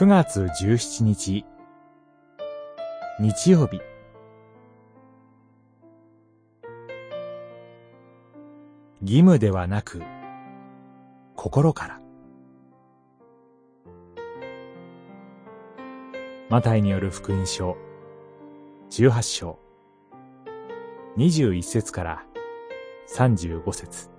9月17日。日曜日。義務ではなく心から。マタイによる福音書。18章。21節から35節。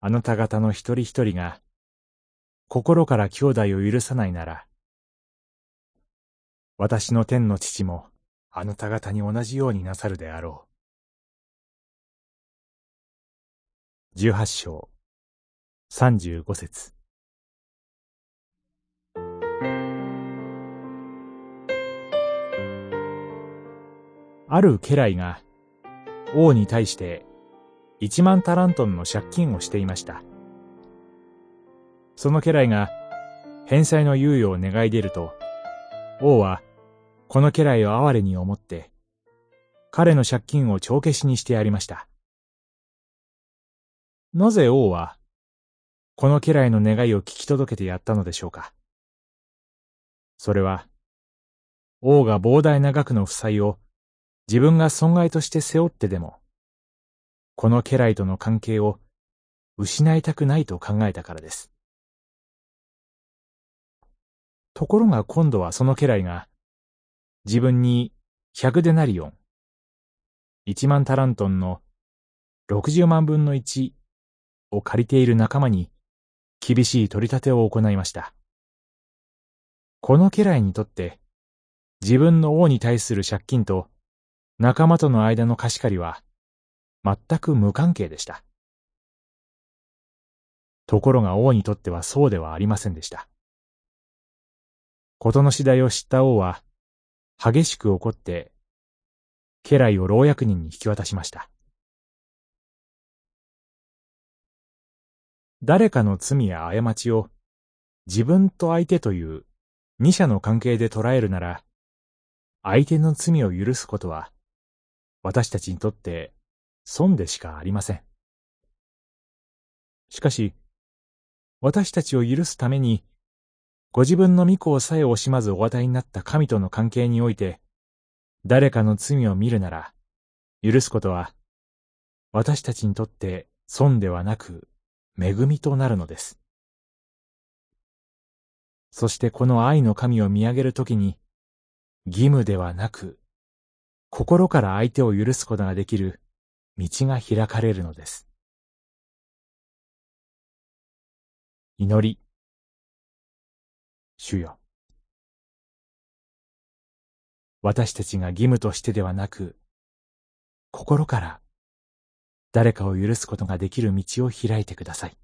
あなた方の一人一人が心から兄弟を許さないなら、私の天の父もあなた方に同じようになさるであろう。十八章、三十五節。ある家来が王に対して一万タラントンの借金をしていました。その家来が返済の猶予を願い出ると、王はこの家来を哀れに思って、彼の借金を帳消しにしてやりました。なぜ王は、この家来の願いを聞き届けてやったのでしょうか。それは、王が膨大な額の負債を自分が損害として背負ってでも、この家来との関係を失いたくないと考えたからです。ところが今度はその家来が自分に100デナリオン、1万タラントンの60万分の1を借りている仲間に厳しい取り立てを行いました。この家来にとって自分の王に対する借金と仲間との間の貸し借りは全く無関係でした。ところが王にとってはそうではありませんでした。事の次第を知った王は、激しく怒って、家来を老役人に引き渡しました。誰かの罪や過ちを自分と相手という二者の関係で捉えるなら、相手の罪を許すことは、私たちにとって損でしかありません。しかし、私たちを許すために、ご自分の御子をさえ惜しまずお与えになった神との関係において、誰かの罪を見るなら、許すことは、私たちにとって損ではなく、恵みとなるのです。そしてこの愛の神を見上げるときに、義務ではなく、心から相手を許すことができる道が開かれるのです。祈り。主よ。私たちが義務としてではなく、心から誰かを許すことができる道を開いてください。